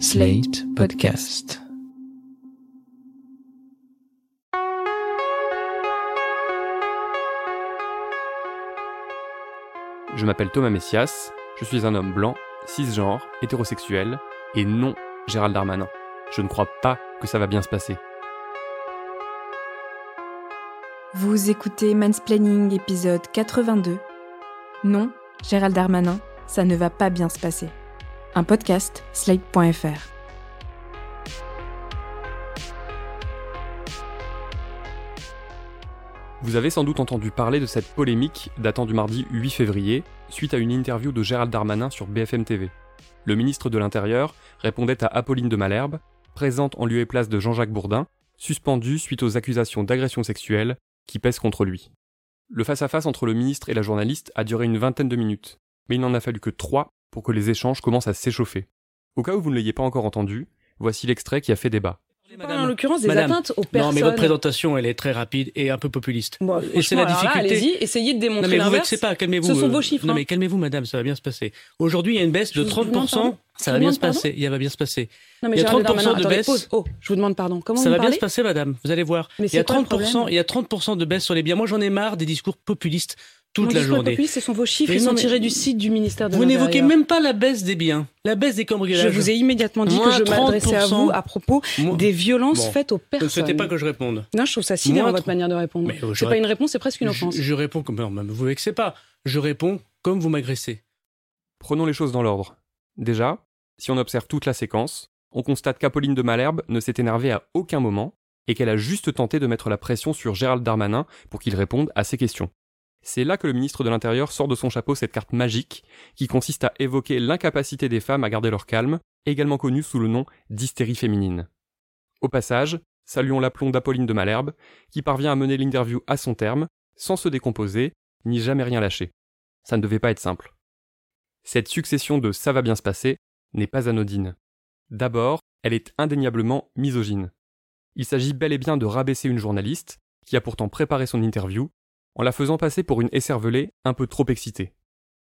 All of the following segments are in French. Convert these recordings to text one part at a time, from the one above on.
Slate Podcast. Je m'appelle Thomas Messias, je suis un homme blanc, cisgenre, hétérosexuel, et non Gérald Darmanin. Je ne crois pas que ça va bien se passer. Vous écoutez Mansplaining épisode 82. Non, Gérald Darmanin, ça ne va pas bien se passer. Un podcast, slate.fr. Vous avez sans doute entendu parler de cette polémique datant du mardi 8 février, suite à une interview de Gérald Darmanin sur BFM TV. Le ministre de l'Intérieur répondait à Apolline de Malherbe, présente en lieu et place de Jean-Jacques Bourdin, suspendu suite aux accusations d'agression sexuelle qui pèsent contre lui. Le face-à-face entre le ministre et la journaliste a duré une vingtaine de minutes, mais il n'en a fallu que trois pour que les échanges commencent à s'échauffer. Au cas où vous ne l'ayez pas encore entendu, voici l'extrait qui a fait débat. en l'occurrence des Madame, atteintes aux personnes. Non, mais votre présentation, elle est très rapide et un peu populiste. Bon, et c'est la difficulté. Allez-y, essayez de non, démontrer mais vous vexez pas, calmez-vous. Ce sont euh, vos chiffres, Non, hein. mais calmez-vous, madame, ça va bien se passer. Aujourd'hui, il y a une baisse de Je vous demande 30%. pardon Ça va bien se passer. Il va bien se passer. Non, mais Il y a Gérald 30% Darmanin, de attendez, baisse. pause. Oh, je vous demande pardon. Comment Ça vous va bien se passer, madame. Vous allez voir. Mais il y a c'est quoi le 30%, problème il y a 30% de baisse sur les biens. Moi, j'en ai marre des discours populistes toute Mon la journée. ce sont vos chiffres, ils sont mais- tirés du site du ministère de Vous n'évoquez même pas la baisse des biens, la baisse des cambriolages. Je vous ai immédiatement dit Moins que je m'adressais à 30%. vous à propos des violences Bon. faites aux Vous ne personnes. souhaitez pas que je réponde. Non, je trouve ça sidérant votre manière de répondre. Euh, je C'est pas une réponse, c'est presque une offense. je réponds comme. Non, mais vous vexez pas. Je réponds comme vous m'agressez. Prenons les choses dans l'ordre. Déjà, si on observe toute la séquence, on constate qu'Apolline de Malherbe ne s'est énervée à aucun moment et qu'elle a juste tenté de mettre la pression sur Gérald Darmanin pour qu'il réponde à ses questions. C'est là que le ministre de l'Intérieur sort de son chapeau cette carte magique qui consiste à évoquer l'incapacité des femmes à garder leur calme, également connue sous le nom d'hystérie féminine. Au passage, saluons l'aplomb d'Apolline de Malherbe, qui parvient à mener l'interview à son terme, sans se décomposer, ni jamais rien lâcher. Ça ne devait pas être simple. Cette succession de ça va bien se passer n'est pas anodine. D'abord, elle est indéniablement misogyne. Il s'agit bel et bien de rabaisser une journaliste, qui a pourtant préparé son interview, en la faisant passer pour une écervelée un peu trop excitée.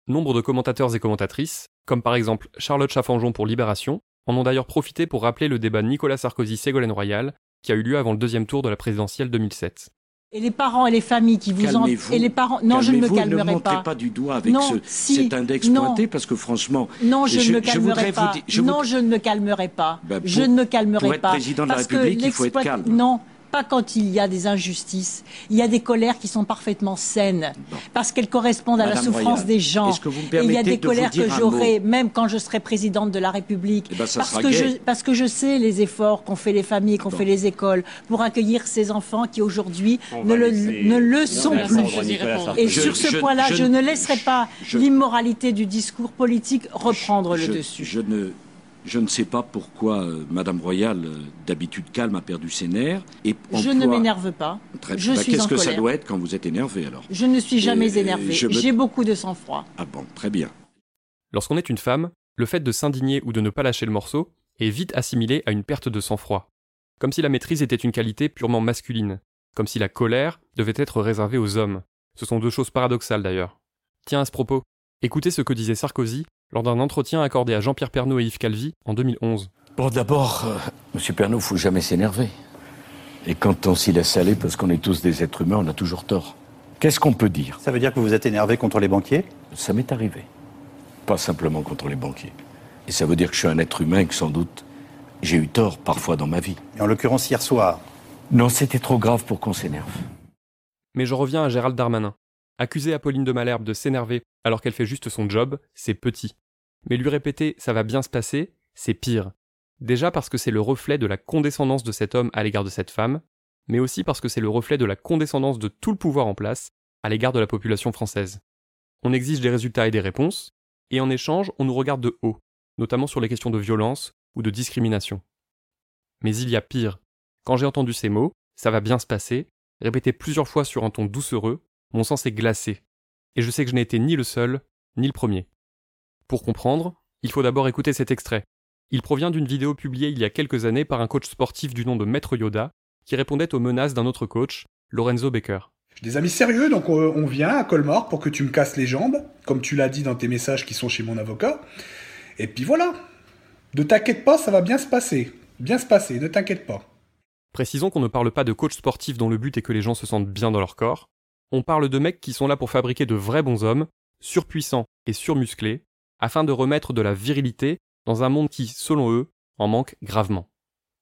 Nombre de commentateurs et commentatrices, comme par exemple Charlotte Chaffanjon pour Libération, en ont d'ailleurs profité pour rappeler le débat Nicolas Sarkozy-Ségolène Royal, qui a eu lieu avant le deuxième tour de la présidentielle 2007. Et les parents et les familles qui vous en... Et les parents... Non, je ne me calmerai montrez pas. pas du doigt avec Non, ce, si, cet index non. pointé parce que franchement, Non, je, Je- ne me je calmerai voudrais pas. vous je non, voudrais- je ne me calmerai pas. Ben, je ne me calmerai pour être pas. président de la République, il faut être calme. Non, pas quand il y a des injustices. Il y a des colères qui sont parfaitement saines, Bon. parce qu'elles correspondent à la souffrance Royal, des gens. est-ce que vous me Et il y a des de colères que j'aurai, même quand je serai présidente de la République. Eh ben, parce, que je, parce que je sais les efforts qu'ont fait les familles, qu'ont Bon. fait les écoles, pour accueillir ces enfants qui aujourd'hui ne le, laisser- ne le sont plus. Et Je- sur ce point-là, je- je, ne laisserai pas l'immoralité du discours politique reprendre je, le dessus. je ne, je ne sais pas pourquoi euh, Madame Royal, euh, d'habitude calme, a perdu ses nerfs. Et Je emploie- ne m'énerve pas. Très- Je bah, suis Qu'est-ce que ça doit être quand vous êtes énervé alors? Je ne suis jamais Et- je me- J'ai beaucoup de sang-froid. Ah bon, très bien. Lorsqu'on est une femme, le fait de s'indigner ou de ne pas lâcher le morceau est vite assimilé à une perte de sang-froid. Comme si la maîtrise était une qualité purement masculine, comme si la colère devait être réservée aux hommes. Ce sont deux choses paradoxales d'ailleurs. Tiens, à ce propos, écoutez ce que disait Sarkozy lors d'un entretien accordé à Jean-Pierre Pernaut et Yves Calvi en 2011. Bon, d'abord, euh, Monsieur Pernaud, faut jamais s'énerver. Et quand on s'y laisse aller, parce qu'on est tous des êtres humains, on a toujours tort. Qu'est-ce qu'on peut dire? Ça veut dire que vous êtes énervé contre les banquiers? Ça m'est arrivé. Pas simplement contre les banquiers. Et ça veut dire que je suis un être humain et que sans doute j'ai eu tort parfois dans ma vie. Et en l'occurrence, hier soir, Non, c'était trop grave pour qu'on s'énerve. Mais je reviens à Gérald Darmanin. Accuser Apolline de Malherbe de s'énerver alors qu'elle fait juste son job, c'est petit. Mais lui répéter ça va bien se passer, c'est pire. Déjà parce que c'est le reflet de la condescendance de cet homme à l'égard de cette femme, mais aussi parce que c'est le reflet de la condescendance de tout le pouvoir en place à l'égard de la population française. On exige des résultats et des réponses, et en échange, on nous regarde de haut, notamment sur les questions de violence ou de discrimination. Mais il y a pire. Quand j'ai entendu ces mots, ça va bien se passer, répétés plusieurs fois sur un ton doucereux, mon sang s'est glacé. Et je sais que je n'ai été ni le seul, ni le premier. Pour comprendre, il faut d'abord écouter cet extrait. Il provient d'une vidéo publiée il y a quelques années par un coach sportif du nom de Maître Yoda, qui répondait aux menaces d'un autre coach, Lorenzo Baker. J'ai des amis sérieux, donc euh, on vient à Colmar pour que tu me casses les jambes, comme tu l'as dit dans tes messages qui sont chez mon avocat. Et puis voilà. Ne t'inquiète pas, ça va bien se passer. Bien se passer, ne t'inquiète pas. Précisons qu'on ne parle pas de coach sportif dont le but est que les gens se sentent bien dans leur corps. On parle de mecs qui sont là pour fabriquer de vrais bons hommes, surpuissants et surmusclés, afin de remettre de la virilité dans un monde qui, selon eux, en manque gravement.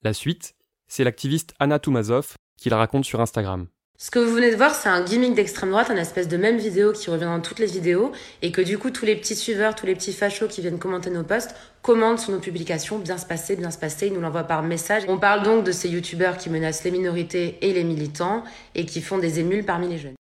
La suite, c'est l'activiste Anna Toumazov qui la raconte sur Instagram. Ce que vous venez de voir, c'est un gimmick d'extrême droite, un espèce de même vidéo qui revient dans toutes les vidéos, et que du coup, tous les petits suiveurs, tous les petits fachos qui viennent commenter nos posts, commandent sur nos publications, bien se passer, bien se passer, ils nous l'envoient par message. On parle donc de ces youtubeurs qui menacent les minorités et les militants, et qui font des émules parmi les jeunes.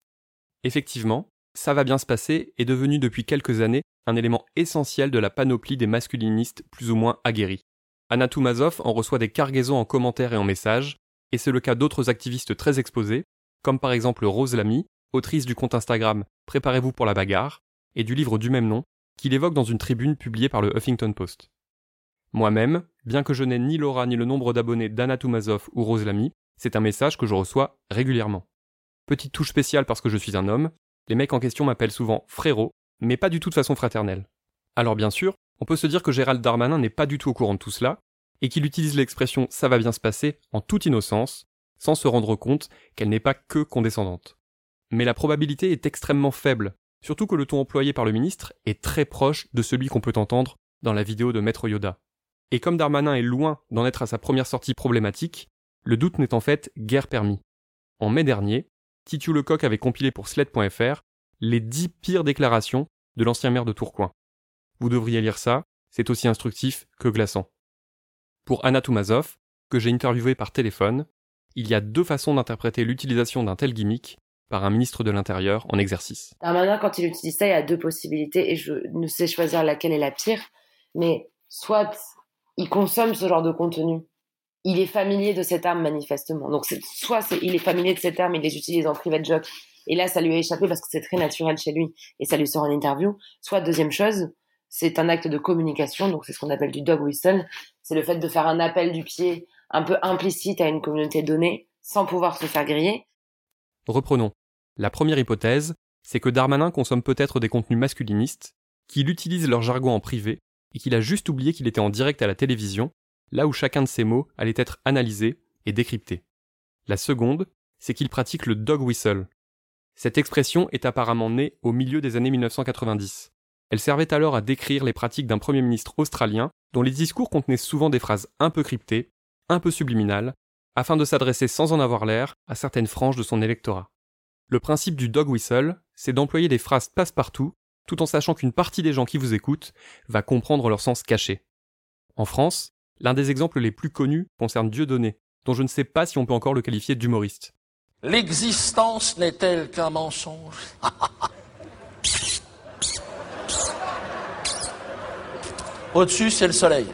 Effectivement, ça va bien se passer est devenu depuis quelques années un élément essentiel de la panoplie des masculinistes plus ou moins aguerris. Anna Toumazov en reçoit des cargaisons en commentaires et en messages, et c'est le cas d'autres activistes très exposés, comme par exemple Rose Lamy, autrice du compte Instagram Préparez-vous pour la bagarre, et du livre du même nom, qu'il évoque dans une tribune publiée par le Huffington Post. Moi-même, bien que je n'ai ni l'aura ni le nombre d'abonnés d'Anna Toumazov ou Rose Lamy, c'est un message que je reçois régulièrement. Petite touche spéciale parce que je suis un homme, les mecs en question m'appellent souvent frérot, mais pas du tout de façon fraternelle. Alors bien sûr, on peut se dire que Gérald Darmanin n'est pas du tout au courant de tout cela, et qu'il utilise l'expression ça va bien se passer en toute innocence, sans se rendre compte qu'elle n'est pas que condescendante. Mais la probabilité est extrêmement faible, surtout que le ton employé par le ministre est très proche de celui qu'on peut entendre dans la vidéo de Maître Yoda. Et comme Darmanin est loin d'en être à sa première sortie problématique, le doute n'est en fait guère permis. En mai dernier, Titu Lecoq avait compilé pour Sled.fr les dix pires déclarations de l'ancien maire de Tourcoing. Vous devriez lire ça, c'est aussi instructif que glaçant. Pour Anna Toumazov, que j'ai interviewé par téléphone, il y a deux façons d'interpréter l'utilisation d'un tel gimmick par un ministre de l'Intérieur en exercice. Darmanin, quand il utilise ça, il y a deux possibilités et je ne sais choisir laquelle est la pire. Mais soit il consomme ce genre de contenu, il est familier de cette arme manifestement. Donc soit il est familier de cette arme, il les utilise en private joke et là ça lui a échappé parce que c'est très naturel chez lui et ça lui sort en interview. Soit deuxième chose, c'est un acte de communication, donc c'est ce qu'on appelle du dog whistle, c'est le fait de faire un appel du pied un peu implicite à une communauté donnée sans pouvoir se faire griller. Reprenons. La première hypothèse, c'est que Darmanin consomme peut-être des contenus masculinistes, qu'il utilise leur jargon en privé, et qu'il a juste oublié qu'il était en direct à la télévision, là où chacun de ces mots allait être analysé et décrypté. La seconde, c'est qu'il pratique le dog whistle. Cette expression est apparemment née au milieu des années 1990. Elle servait alors à décrire les pratiques d'un Premier ministre australien dont les discours contenaient souvent des phrases un peu cryptées, un peu subliminales, afin de s'adresser sans en avoir l'air à certaines franges de son électorat. Le principe du dog whistle, c'est d'employer des phrases passe-partout, tout en sachant qu'une partie des gens qui vous écoutent va comprendre leur sens caché. En France, l'un des exemples les plus connus concerne Dieudonné, dont je ne sais pas si on peut encore le qualifier d'humoriste. L'existence n'est-elle qu'un mensonge? Au-dessus, c'est le soleil.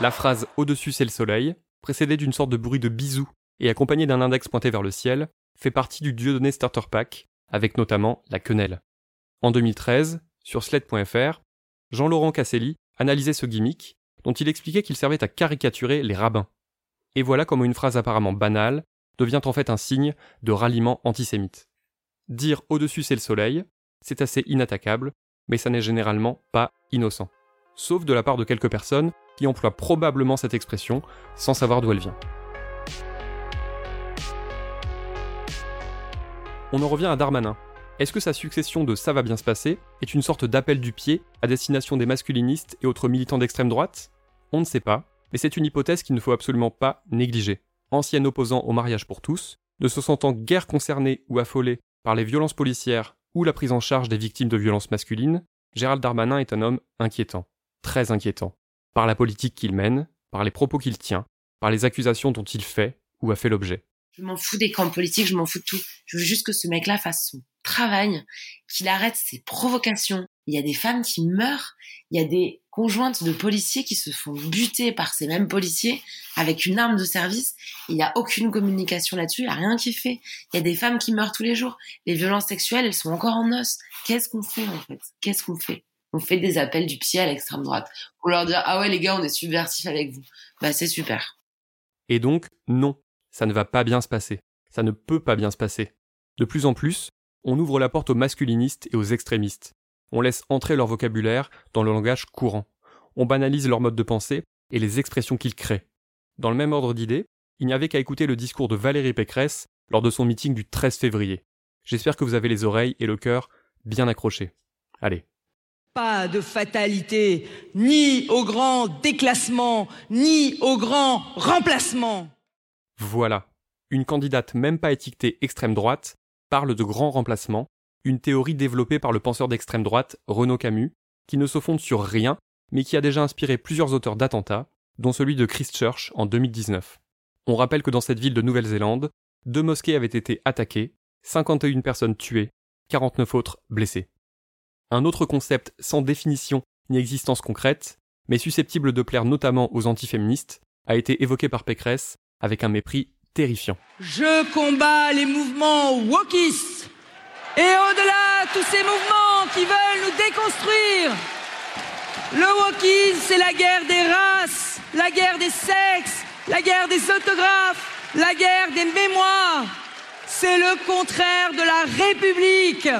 La phrase Au-dessus, c'est le soleil, précédée d'une sorte de bruit de bisou et accompagnée d'un index pointé vers le ciel, fait partie du Dieudonné Starter Pack, avec notamment la quenelle. En 2013, sur sled.fr, Jean-Laurent Casselli analysait ce gimmick, dont il expliquait qu'il servait à caricaturer les rabbins. Et voilà comment une phrase apparemment banale devient en fait un signe de ralliement antisémite. Dire au-dessus c'est le soleil, c'est assez inattaquable, mais ça n'est généralement pas innocent. Sauf de la part de quelques personnes qui emploient probablement cette expression sans savoir d'où elle vient. On en revient à Darmanin. Est-ce que sa succession de ça va bien se passer est une sorte d'appel du pied à destination des masculinistes et autres militants d'extrême droite? On ne sait pas, mais c'est une hypothèse qu'il ne faut absolument pas négliger. Ancien opposant au mariage pour tous, ne se sentant guère concerné ou affolé par les violences policières ou la prise en charge des victimes de violences masculines, Gérald Darmanin est un homme inquiétant, très inquiétant, par la politique qu'il mène, par les propos qu'il tient, par les accusations dont il fait ou a fait l'objet. Je m'en fous des camps politiques, je m'en fous de tout. Je veux juste que ce mec-là fasse son qu'il arrête ses provocations. Il y a des femmes qui meurent, il y a des conjointes de policiers qui se font buter par ces mêmes policiers avec une arme de service. Il n'y a aucune communication là-dessus, il n'y a rien qui fait. Il y a des femmes qui meurent tous les jours. Les violences sexuelles, elles sont encore en os. Qu'est-ce qu'on fait en fait? Qu'est-ce qu'on fait? On fait des appels du pied à l'extrême droite pour leur dire ah ouais les gars on est subversifs avec vous. Bah c'est super. Et donc non, ça ne va pas bien se passer. Ça ne peut pas bien se passer. De plus en plus, on ouvre la porte aux masculinistes et aux extrémistes. On laisse entrer leur vocabulaire dans le langage courant. on banalise leur mode de pensée et les expressions qu'ils créent. Dans le même ordre d'idées, il n'y avait qu'à écouter le discours de Valérie Pécresse lors de son meeting du 13 février. J'espère que vous avez les oreilles et le cœur bien accrochés. Allez. Pas de fatalité, ni au grand déclassement, ni au grand remplacement. Voilà. Une candidate même pas étiquetée extrême droite parle de grand remplacement, une théorie développée par le penseur d'extrême droite Renaud Camus, qui ne se fonde sur rien, mais qui a déjà inspiré plusieurs auteurs d'attentats, dont celui de Christchurch en 2019. On rappelle que dans cette ville de Nouvelle-Zélande, deux mosquées avaient été attaquées, 51 personnes tuées, 49 autres blessées. Un autre concept sans définition ni existence concrète, mais susceptible de plaire notamment aux antiféministes, a été évoqué par Pécresse avec un mépris terrifiant. Je combats les mouvements wokistes et au-delà tous ces mouvements qui veulent nous déconstruire. Le wokisme, c'est la guerre des races, la guerre des sexes, la guerre des autographes, la guerre des mémoires. C'est le contraire de la République.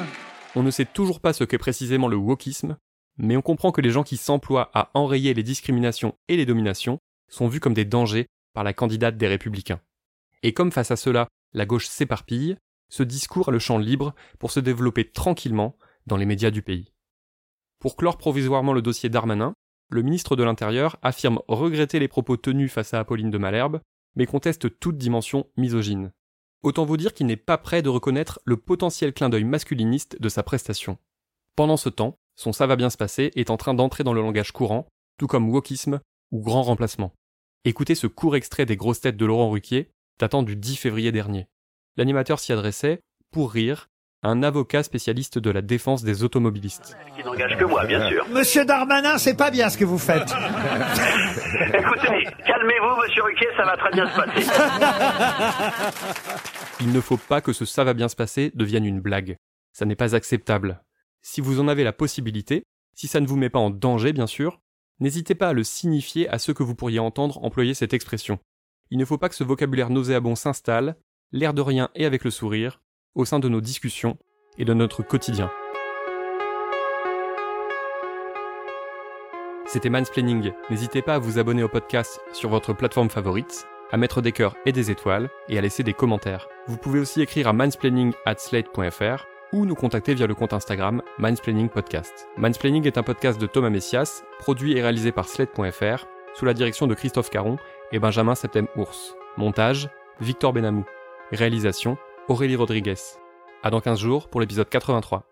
On ne sait toujours pas ce qu'est précisément le wokisme, mais on comprend que les gens qui s'emploient à enrayer les discriminations et les dominations sont vus comme des dangers par la candidate des républicains. Et comme face à cela, la gauche s'éparpille, ce discours a le champ libre pour se développer tranquillement dans les médias du pays. Pour clore provisoirement le dossier Darmanin, le ministre de l'Intérieur affirme regretter les propos tenus face à Apolline de Malherbe, mais conteste toute dimension misogyne. Autant vous dire qu'il n'est pas prêt de reconnaître le potentiel clin d'œil masculiniste de sa prestation. Pendant ce temps, son ça va bien se passer est en train d'entrer dans le langage courant, tout comme wokisme ou grand remplacement. Écoutez ce court extrait des grosses têtes de Laurent Ruquier, datant du 10 février dernier. L'animateur s'y adressait, pour rire, à un avocat spécialiste de la défense des automobilistes. Qui n'engage que moi, bien sûr. Monsieur Darmanin, c'est pas bien ce que vous faites. Écoutez, calmez-vous, monsieur Ruquier, ça va très bien se passer. Il ne faut pas que ce ça va bien se passer devienne une blague. Ça n'est pas acceptable. Si vous en avez la possibilité, si ça ne vous met pas en danger, bien sûr, n'hésitez pas à le signifier à ceux que vous pourriez entendre employer cette expression. Il ne faut pas que ce vocabulaire nauséabond s'installe, l'air de rien et avec le sourire, au sein de nos discussions et de notre quotidien. C'était Mansplaining. N'hésitez pas à vous abonner au podcast sur votre plateforme favorite, à mettre des cœurs et des étoiles et à laisser des commentaires. Vous pouvez aussi écrire à mansplaining@slate.fr ou nous contacter via le compte Instagram Mansplaining Podcast. Mansplaining est un podcast de Thomas Messias, produit et réalisé par slate.fr, sous la direction de Christophe Caron et Benjamin Septem-Ours. Montage, Victor Benamou. Réalisation, Aurélie Rodriguez. À dans 15 jours pour l'épisode 83.